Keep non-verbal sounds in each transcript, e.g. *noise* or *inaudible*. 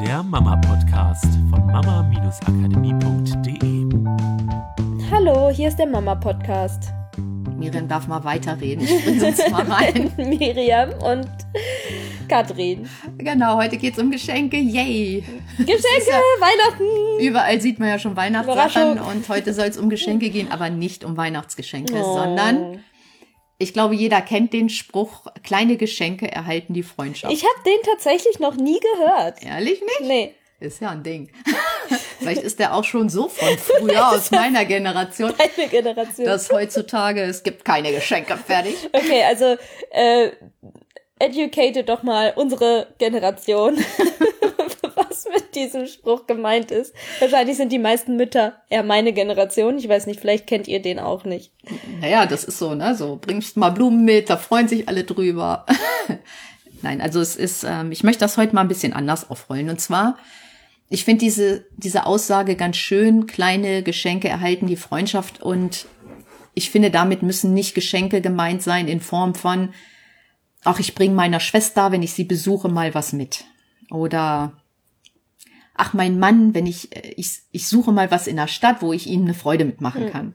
der Mama-Podcast von mama-akademie.de. Hallo, hier ist der Mama-Podcast. Miriam darf mal weiterreden. Ich bringe uns mal *laughs* rein. Miriam und Katrin. Genau, heute geht es um Geschenke. Yay! Geschenke, ja, Weihnachten! Überall sieht man ja schon Weihnachtssachen und heute soll es um Geschenke gehen, aber nicht um Weihnachtsgeschenke, oh. sondern ich glaube, jeder kennt den Spruch, kleine Geschenke erhalten die Freundschaft. Ich habe den tatsächlich noch nie gehört. Ehrlich nicht? Nee. Ist ja ein Ding. *laughs* Vielleicht ist der auch schon so von früher *laughs* aus meiner Generation. Meine Generation. Dass heutzutage es gibt keine Geschenke fertig. Okay, also äh, educate doch mal unsere Generation, *laughs* diesem Spruch gemeint ist. Wahrscheinlich sind die meisten Mütter eher meine Generation. Ich weiß nicht, vielleicht kennt ihr den auch nicht. Naja, das ist so, ne? So, bringst mal Blumen mit, da freuen sich alle drüber. *laughs* Nein, also es ist, ähm, ich möchte das heute mal ein bisschen anders aufrollen. Und zwar, ich finde diese, diese Aussage ganz schön, kleine Geschenke erhalten die Freundschaft und ich finde, damit müssen nicht Geschenke gemeint sein in Form von, ach, ich bringe meiner Schwester, wenn ich sie besuche, mal was mit. Oder ach, mein Mann, wenn ich, äh, ich, ich suche mal was in der Stadt, wo ich ihnen eine Freude mitmachen kann.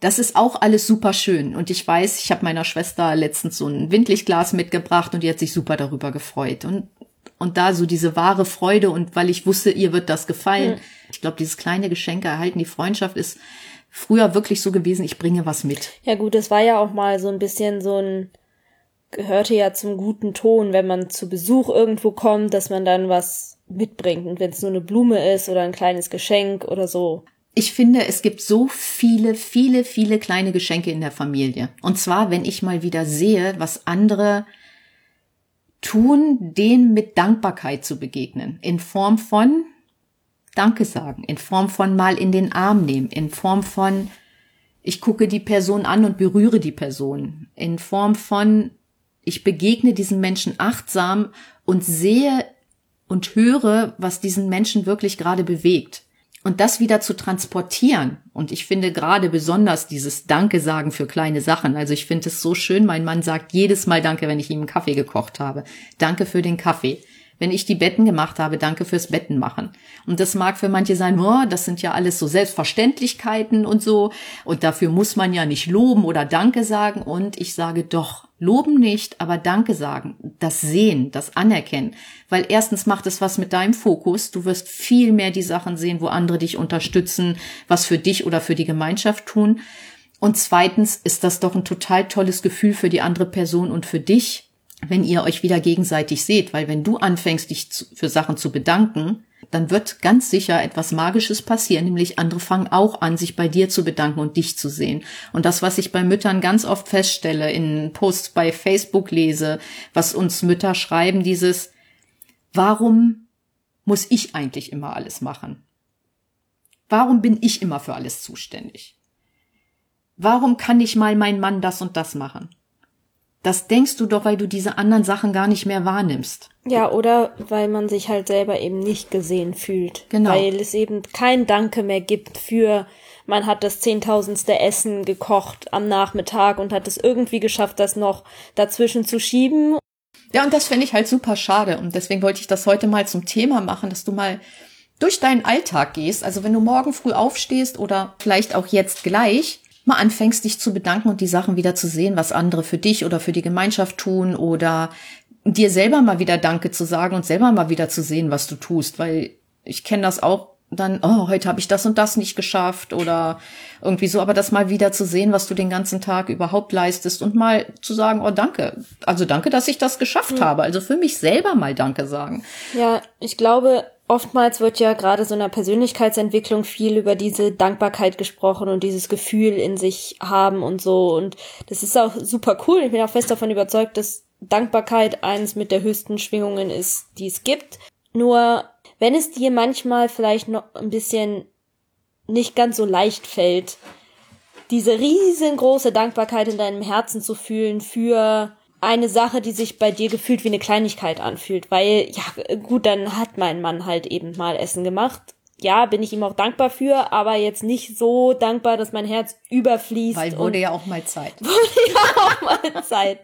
Das ist auch alles super schön. Und ich weiß, ich habe meiner Schwester letztens so ein Windlichtglas mitgebracht und die hat sich super darüber gefreut. Und, und da so diese wahre Freude und weil ich wusste, ihr wird das gefallen. Mhm. Ich glaube, dieses kleine Geschenke erhalten, die Freundschaft ist früher wirklich so gewesen, ich bringe was mit. Ja gut, es war ja auch mal so ein bisschen so ein gehörte ja zum guten Ton, wenn man zu Besuch irgendwo kommt, dass man dann was mitbringt. Und wenn es nur eine Blume ist oder ein kleines Geschenk oder so. Ich finde, es gibt so viele, viele, viele kleine Geschenke in der Familie. Und zwar, wenn ich mal wieder sehe, was andere tun, denen mit Dankbarkeit zu begegnen. In Form von Danke sagen, in Form von mal in den Arm nehmen, in Form von ich gucke die Person an und berühre die Person, in Form von ich begegne diesen Menschen achtsam und sehe und höre, was diesen Menschen wirklich gerade bewegt. Und das wieder zu transportieren. Und ich finde gerade besonders dieses Danke sagen für kleine Sachen. Also ich finde es so schön. Mein Mann sagt jedes Mal Danke, wenn ich ihm einen Kaffee gekocht habe. Danke für den Kaffee wenn ich die Betten gemacht habe, danke fürs Betten machen. Und das mag für manche sein, oh, das sind ja alles so Selbstverständlichkeiten und so. Und dafür muss man ja nicht loben oder Danke sagen. Und ich sage doch, loben nicht, aber Danke sagen. Das Sehen, das Anerkennen. Weil erstens macht es was mit deinem Fokus. Du wirst viel mehr die Sachen sehen, wo andere dich unterstützen, was für dich oder für die Gemeinschaft tun. Und zweitens ist das doch ein total tolles Gefühl für die andere Person und für dich, wenn ihr euch wieder gegenseitig seht, weil wenn du anfängst, dich für Sachen zu bedanken, dann wird ganz sicher etwas Magisches passieren, nämlich andere fangen auch an, sich bei dir zu bedanken und dich zu sehen. Und das, was ich bei Müttern ganz oft feststelle, in Posts bei Facebook lese, was uns Mütter schreiben, dieses, warum muss ich eigentlich immer alles machen? Warum bin ich immer für alles zuständig? Warum kann nicht mal mein Mann das und das machen? Das denkst du doch, weil du diese anderen Sachen gar nicht mehr wahrnimmst. Ja, oder weil man sich halt selber eben nicht gesehen fühlt. Genau. Weil es eben kein Danke mehr gibt für, man hat das zehntausendste Essen gekocht am Nachmittag und hat es irgendwie geschafft, das noch dazwischen zu schieben. Ja, und das finde ich halt super schade. Und deswegen wollte ich das heute mal zum Thema machen, dass du mal durch deinen Alltag gehst. Also wenn du morgen früh aufstehst oder vielleicht auch jetzt gleich mal anfängst, dich zu bedanken und die Sachen wieder zu sehen, was andere für dich oder für die Gemeinschaft tun oder dir selber mal wieder Danke zu sagen und selber mal wieder zu sehen, was du tust, weil ich kenne das auch dann, oh, heute habe ich das und das nicht geschafft oder irgendwie so, aber das mal wieder zu sehen, was du den ganzen Tag überhaupt leistest und mal zu sagen, oh, danke. Also danke, dass ich das geschafft mhm. habe. Also für mich selber mal Danke sagen. Ja, ich glaube, oftmals wird ja gerade so einer Persönlichkeitsentwicklung viel über diese Dankbarkeit gesprochen und dieses Gefühl in sich haben und so. Und das ist auch super cool. Ich bin auch fest davon überzeugt, dass Dankbarkeit eines mit der höchsten Schwingungen ist, die es gibt. Nur wenn es dir manchmal vielleicht noch ein bisschen nicht ganz so leicht fällt, diese riesengroße Dankbarkeit in deinem Herzen zu fühlen für eine Sache, die sich bei dir gefühlt wie eine Kleinigkeit anfühlt, weil, ja, gut, dann hat mein Mann halt eben mal Essen gemacht. Ja, bin ich ihm auch dankbar für, aber jetzt nicht so dankbar, dass mein Herz überfließt. Weil wurde ja auch mal Zeit. *laughs* Wurde ja auch mal Zeit.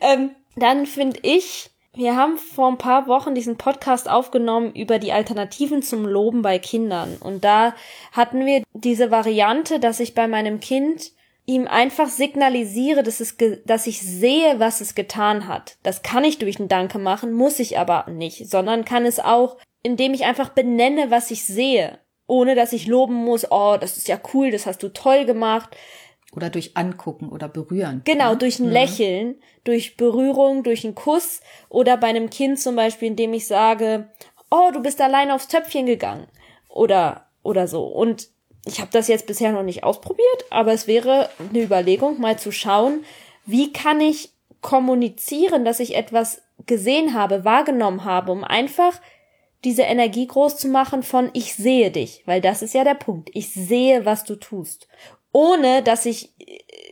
Ähm, dann finde ich, Wir haben vor ein paar Wochen diesen Podcast aufgenommen über die Alternativen zum Loben bei Kindern. Und da hatten wir diese Variante, dass ich bei meinem Kind ihm einfach signalisiere, dass, es dass ich sehe, was es getan hat. Das kann ich durch ein Danke machen, muss ich aber nicht, sondern kann es auch, indem ich einfach benenne, was ich sehe, ohne dass ich loben muss, oh, das ist ja cool, das hast du toll gemacht. Oder durch Angucken oder Berühren. Genau, ne? durch ein mhm. Lächeln, durch Berührung, durch einen Kuss oder bei einem Kind zum Beispiel, indem ich sage, oh, du bist allein aufs Töpfchen gegangen oder oder so. Und ich habe das jetzt bisher noch nicht ausprobiert, aber es wäre eine Überlegung, mal zu schauen, wie kann ich kommunizieren, dass ich etwas gesehen habe, wahrgenommen habe, um einfach diese Energie groß zu machen von ich sehe dich, weil das ist ja der Punkt. Ich sehe, was du tust. Ohne dass ich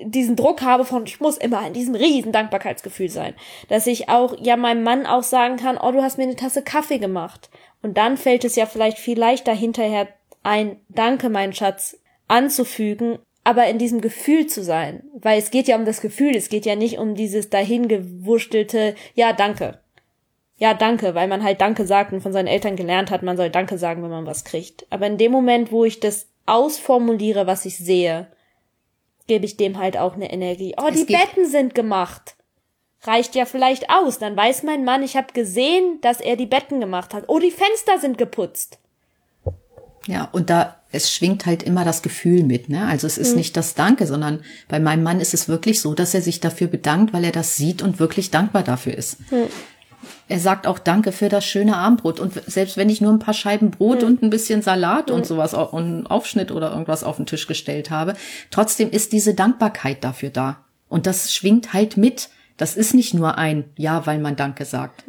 diesen Druck habe von ich muss immer in diesem riesen Dankbarkeitsgefühl sein, dass ich auch ja meinem Mann auch sagen kann, oh, du hast mir eine Tasse Kaffee gemacht und dann fällt es ja vielleicht viel leichter hinterher ein Danke, mein Schatz anzufügen, aber in diesem Gefühl zu sein. Weil es geht ja um das Gefühl, es geht ja nicht um dieses dahingewurstelte, ja, danke. Ja, danke, weil man halt Danke sagt und von seinen Eltern gelernt hat, man soll Danke sagen, wenn man was kriegt. Aber in dem Moment, wo ich das ausformuliere, was ich sehe, gebe ich dem halt auch eine Energie. Oh, die Betten sind gemacht. Reicht ja vielleicht aus. Dann weiß mein Mann, ich habe gesehen, dass er die Betten gemacht hat. Oh, die Fenster sind geputzt. Ja, und da, es schwingt halt immer das Gefühl mit, ne? Also es ist mhm. nicht das Danke, sondern bei meinem Mann ist es wirklich so, dass er sich dafür bedankt, weil er das sieht und wirklich dankbar dafür ist. Mhm. Er sagt auch Danke für das schöne Armbrot. Und selbst wenn ich nur ein paar Scheiben Brot mhm. und ein bisschen Salat und sowas und einen Aufschnitt oder irgendwas auf den Tisch gestellt habe, trotzdem ist diese Dankbarkeit dafür da. Und das schwingt halt mit. Das ist nicht nur ein Ja, weil man Danke sagt.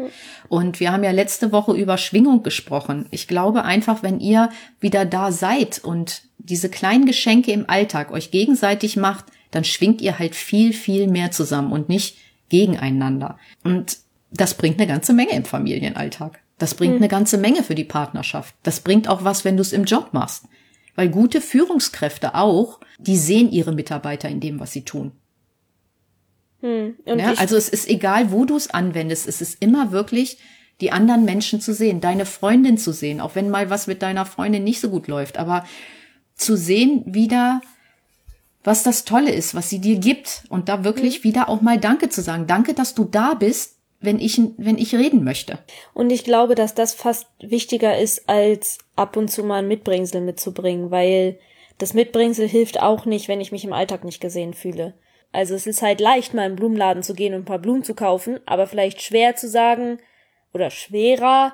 Und wir haben ja letzte Woche über Schwingung gesprochen. Ich glaube einfach, wenn ihr wieder da seid und diese kleinen Geschenke im Alltag euch gegenseitig macht, dann schwingt ihr halt viel, viel mehr zusammen und nicht gegeneinander. Und das bringt eine ganze Menge im Familienalltag. Das bringt mhm. eine ganze Menge für die Partnerschaft. Das bringt auch was, wenn du es im Job machst. Weil gute Führungskräfte auch, die sehen ihre Mitarbeiter in dem, was sie tun. Hm. Ja, also es ist egal, wo du es anwendest, es ist immer wirklich die anderen Menschen zu sehen, deine Freundin zu sehen, auch wenn mal was mit deiner Freundin nicht so gut läuft, aber zu sehen wieder, was das Tolle ist, was sie dir gibt und da wirklich mhm. wieder auch mal Danke zu sagen. Danke, dass du da bist, wenn ich, wenn ich reden möchte. Und ich glaube, dass das fast wichtiger ist, als ab und zu mal ein Mitbringsel mitzubringen, weil das Mitbringsel hilft auch nicht, wenn ich mich im Alltag nicht gesehen fühle. Also es ist halt leicht, mal im Blumenladen zu gehen und ein paar Blumen zu kaufen, aber vielleicht schwer zu sagen oder schwerer,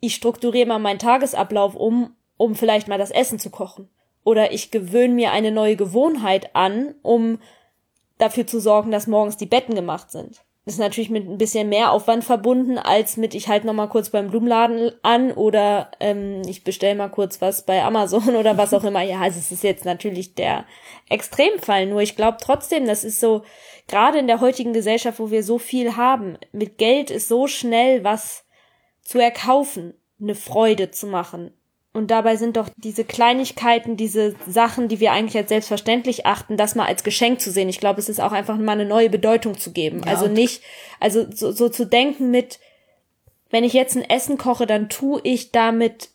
ich strukturiere mal meinen Tagesablauf um, um vielleicht mal das Essen zu kochen. Oder ich gewöhne mir eine neue Gewohnheit an, um dafür zu sorgen, dass morgens die Betten gemacht sind ist natürlich mit ein bisschen mehr Aufwand verbunden, als mit ich halt noch mal kurz beim Blumenladen an oder ähm, ich bestell mal kurz was bei Amazon *laughs* oder was auch immer. Ja, also es ist jetzt natürlich der Extremfall. Nur ich glaube trotzdem, das ist so, gerade in der heutigen Gesellschaft, wo wir so viel haben, mit Geld ist so schnell was zu erkaufen, eine Freude zu machen. Und dabei sind doch diese Kleinigkeiten, diese Sachen, die wir eigentlich als selbstverständlich achten, das mal als Geschenk zu sehen. Ich glaube, es ist auch einfach mal eine neue Bedeutung zu geben. Ja. Also nicht, also so, so zu denken mit, wenn ich jetzt ein Essen koche, dann tue ich damit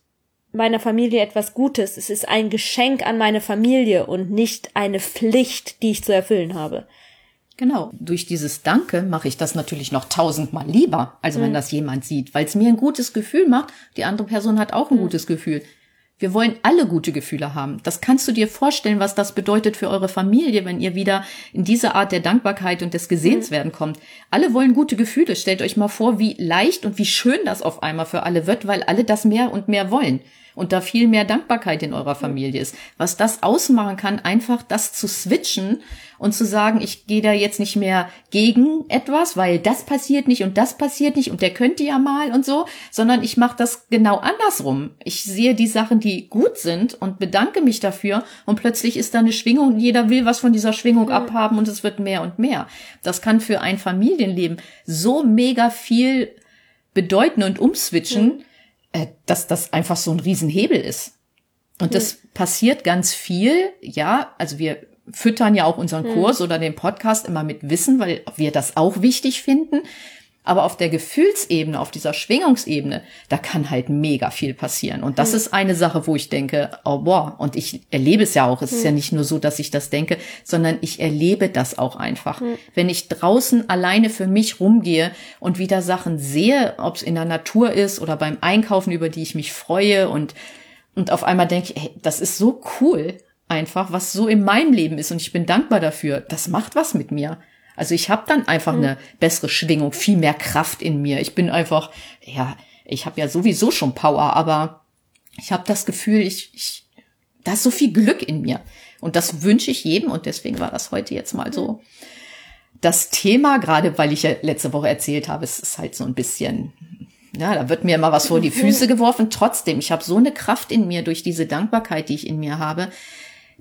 meiner Familie etwas Gutes. Es ist ein Geschenk an meine Familie und nicht eine Pflicht, die ich zu erfüllen habe. Genau. Durch dieses Danke mache ich das natürlich noch tausendmal lieber, also mhm. wenn das jemand sieht, weil es mir ein gutes Gefühl macht. Die andere Person hat auch ein mhm. gutes Gefühl. Wir wollen alle gute Gefühle haben. Das kannst du dir vorstellen, was das bedeutet für eure Familie, wenn ihr wieder in diese Art der Dankbarkeit und des Gesehenswerden mhm. kommt. Alle wollen gute Gefühle. Stellt euch mal vor, wie leicht und wie schön das auf einmal für alle wird, weil alle das mehr und mehr wollen und da viel mehr Dankbarkeit in eurer Familie ist. Was das ausmachen kann, einfach das zu switchen und zu sagen, ich gehe da jetzt nicht mehr gegen etwas, weil das passiert nicht und das passiert nicht und der könnte ja mal und so, sondern ich mache das genau andersrum. Ich sehe die Sachen, die gut sind und bedanke mich dafür und plötzlich ist da eine Schwingung und jeder will was von dieser Schwingung ja. abhaben und es wird mehr und mehr. Das kann für ein Familienleben so mega viel bedeuten und umswitchen. Äh, dass das einfach so ein Riesenhebel ist. Und das passiert ganz viel, ja, also wir füttern ja auch unseren Kurs oder den Podcast immer mit Wissen, weil wir das auch wichtig finden. Aber auf der Gefühlsebene, auf dieser Schwingungsebene, da kann halt mega viel passieren. Und das mhm. ist eine Sache, wo ich denke, oh boah, und ich erlebe es ja auch. Es mhm. ist ja mhm. nicht nur so, dass ich das denke, sondern ich erlebe das auch einfach. Mhm. Wenn ich draußen alleine für mich rumgehe und wieder Sachen sehe, ob es in der Natur ist oder beim Einkaufen, über die ich mich freue und, und auf einmal denke ich, das ist so cool einfach, was so in meinem Leben ist und ich bin dankbar dafür. Das macht was mit mir. Also ich habe dann einfach mhm. eine bessere Schwingung, viel mehr Kraft in mir. Ich bin einfach, ja, ich habe ja sowieso schon Power, aber ich habe das Gefühl, ich, ich, da ist so viel Glück in mir. Und das wünsche ich jedem und deswegen war das heute jetzt mal so. Das Thema, gerade weil ich ja letzte Woche erzählt habe, es ist halt so ein bisschen, ja, da wird mir immer was vor die *laughs* Füße geworfen. Trotzdem, ich habe so eine Kraft in mir durch diese Dankbarkeit, die ich in mir habe,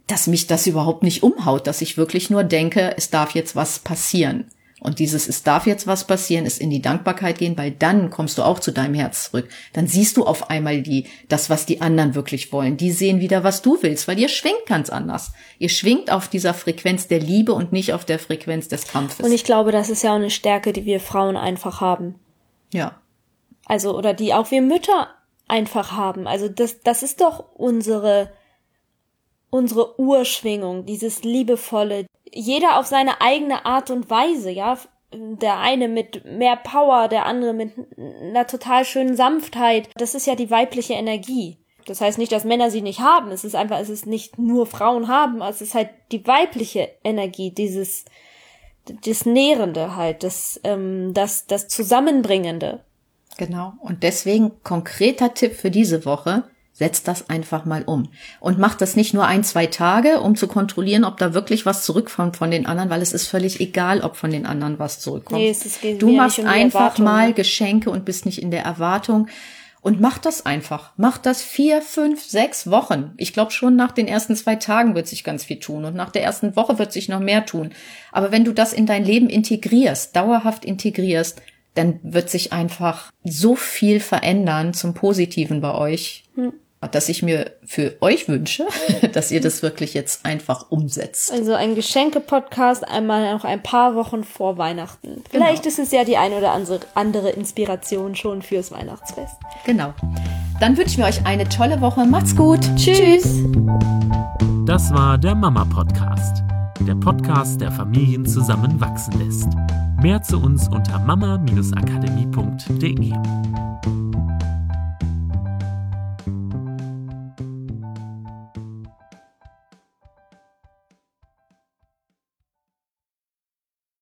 dass mich das überhaupt nicht umhaut, dass ich wirklich nur denke, es darf jetzt was passieren. Und dieses Es darf jetzt was passieren, ist in die Dankbarkeit gehen, weil dann kommst du auch zu deinem Herz zurück. Dann siehst du auf einmal die, das, was die anderen wirklich wollen. Die sehen wieder, was du willst, weil ihr schwingt ganz anders. Ihr schwingt auf dieser Frequenz der Liebe und nicht auf der Frequenz des Kampfes. Und ich glaube, das ist ja auch eine Stärke, die wir Frauen einfach haben. Ja. Also, oder die auch wir Mütter einfach haben. Also, das, das ist doch unsere, unsere Urschwingung, dieses liebevolle, jeder auf seine eigene Art und Weise, ja. Der eine mit mehr Power, der andere mit einer total schönen Sanftheit. Das ist ja die weibliche Energie. Das heißt nicht, dass Männer sie nicht haben. Es ist einfach, es ist nicht nur Frauen haben, es ist halt die weibliche Energie, dieses, das Nährende halt, das, ähm, das, das Zusammenbringende. Genau. Und deswegen konkreter Tipp für diese Woche. Setzt das einfach mal um. Und macht das nicht nur ein, zwei Tage, um zu kontrollieren, ob da wirklich was zurückkommt von den anderen, weil es ist völlig egal, ob von den anderen was zurückkommt. Nee, es ist, du machst um einfach Erwartung, mal ne? Geschenke und bist nicht in der Erwartung. Und mach das einfach. Mach das vier, fünf, sechs Wochen. Ich glaube schon nach den ersten zwei Tagen wird sich ganz viel tun und nach der ersten Woche wird sich noch mehr tun. Aber wenn du das in dein Leben integrierst, dauerhaft integrierst, dann wird sich einfach so viel verändern zum Positiven bei euch. Hm dass ich mir für euch wünsche, *laughs* dass ihr das wirklich jetzt einfach umsetzt. Also ein Geschenke-Podcast einmal noch ein paar Wochen vor Weihnachten. Vielleicht genau. ist es ja die eine oder andere Inspiration schon fürs Weihnachtsfest. Genau. Dann wünschen wir euch eine tolle Woche. Macht's gut. Tschüss. Das war der Mama Podcast. Der Podcast, der Familien zusammenwachsen lässt. Mehr zu uns unter mama-akademie.de.